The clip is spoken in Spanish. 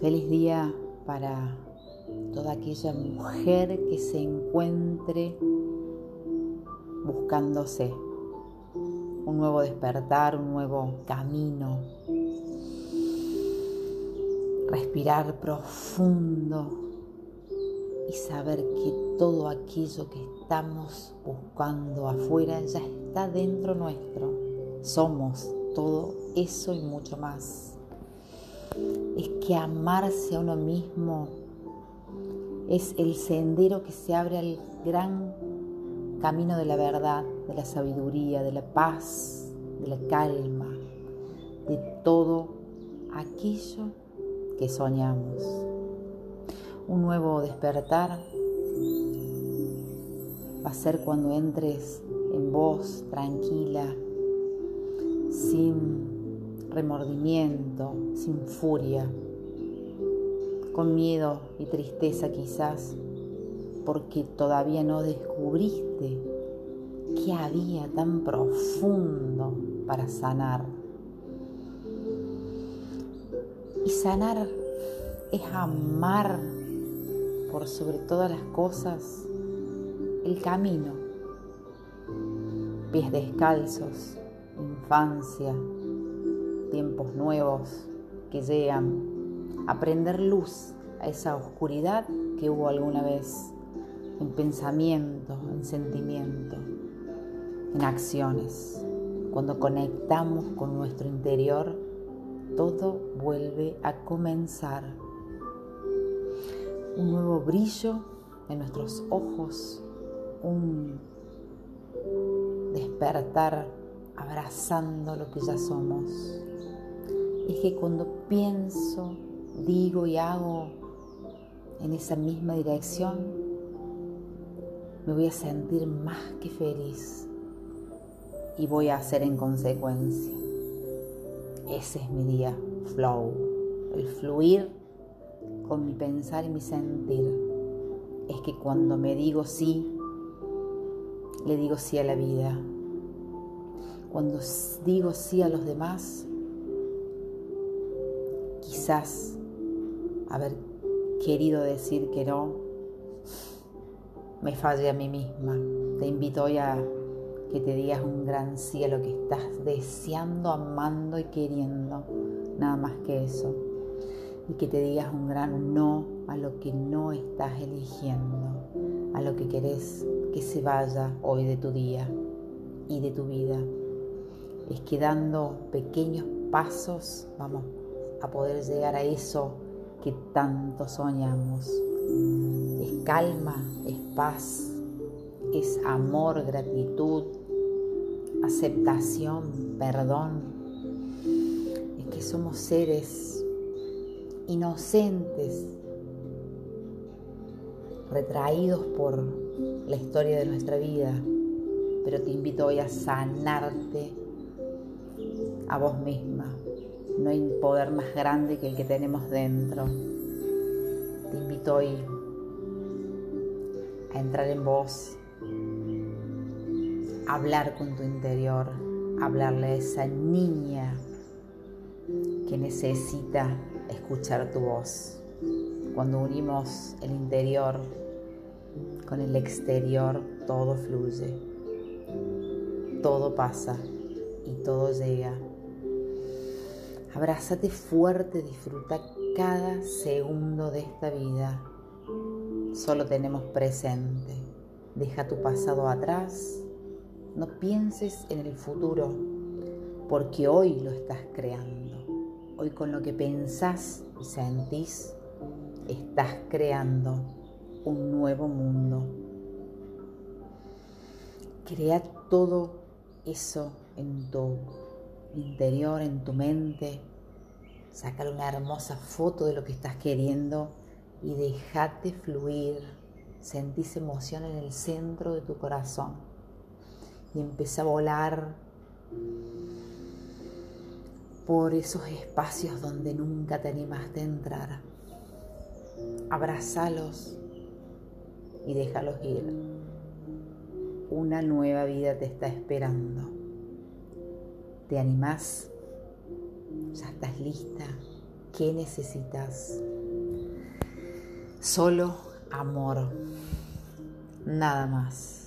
Feliz día para toda aquella mujer que se encuentre buscándose un nuevo despertar, un nuevo camino. Respirar profundo y saber que todo aquello que estamos buscando afuera ya está dentro nuestro. Somos todo eso y mucho más es que amarse a uno mismo es el sendero que se abre al gran camino de la verdad, de la sabiduría, de la paz, de la calma, de todo aquello que soñamos. Un nuevo despertar va a ser cuando entres en voz tranquila, sin remordimiento, sin furia, con miedo y tristeza quizás, porque todavía no descubriste qué había tan profundo para sanar. Y sanar es amar por sobre todas las cosas el camino, pies descalzos, infancia, tiempos nuevos que llegan, a prender luz a esa oscuridad que hubo alguna vez en pensamiento, en sentimiento, en acciones. Cuando conectamos con nuestro interior, todo vuelve a comenzar. Un nuevo brillo en nuestros ojos, un despertar abrazando lo que ya somos es que cuando pienso, digo y hago en esa misma dirección, me voy a sentir más que feliz y voy a hacer en consecuencia. Ese es mi día, flow, el fluir con mi pensar y mi sentir. Es que cuando me digo sí, le digo sí a la vida. Cuando digo sí a los demás, quizás haber querido decir que no, me falle a mí misma. Te invito hoy a que te digas un gran sí a lo que estás deseando, amando y queriendo, nada más que eso. Y que te digas un gran no a lo que no estás eligiendo, a lo que querés que se vaya hoy de tu día y de tu vida. Es que dando pequeños pasos vamos a poder llegar a eso que tanto soñamos. Es calma, es paz, es amor, gratitud, aceptación, perdón. Es que somos seres inocentes, retraídos por la historia de nuestra vida, pero te invito hoy a sanarte a vos misma, no hay poder más grande que el que tenemos dentro. Te invito hoy a entrar en vos, a hablar con tu interior, a hablarle a esa niña que necesita escuchar tu voz. Cuando unimos el interior con el exterior, todo fluye, todo pasa y todo llega. Abrázate fuerte, disfruta cada segundo de esta vida. Solo tenemos presente. Deja tu pasado atrás. No pienses en el futuro, porque hoy lo estás creando. Hoy con lo que pensás y sentís, estás creando un nuevo mundo. Crea todo eso en tu interior, en tu mente. Sacar una hermosa foto de lo que estás queriendo y déjate fluir. Sentís emoción en el centro de tu corazón y empieza a volar por esos espacios donde nunca te animaste a entrar. Abrazalos y déjalos ir. Una nueva vida te está esperando ¿Te animás? ¿Ya estás lista? ¿Qué necesitas? Solo amor. Nada más.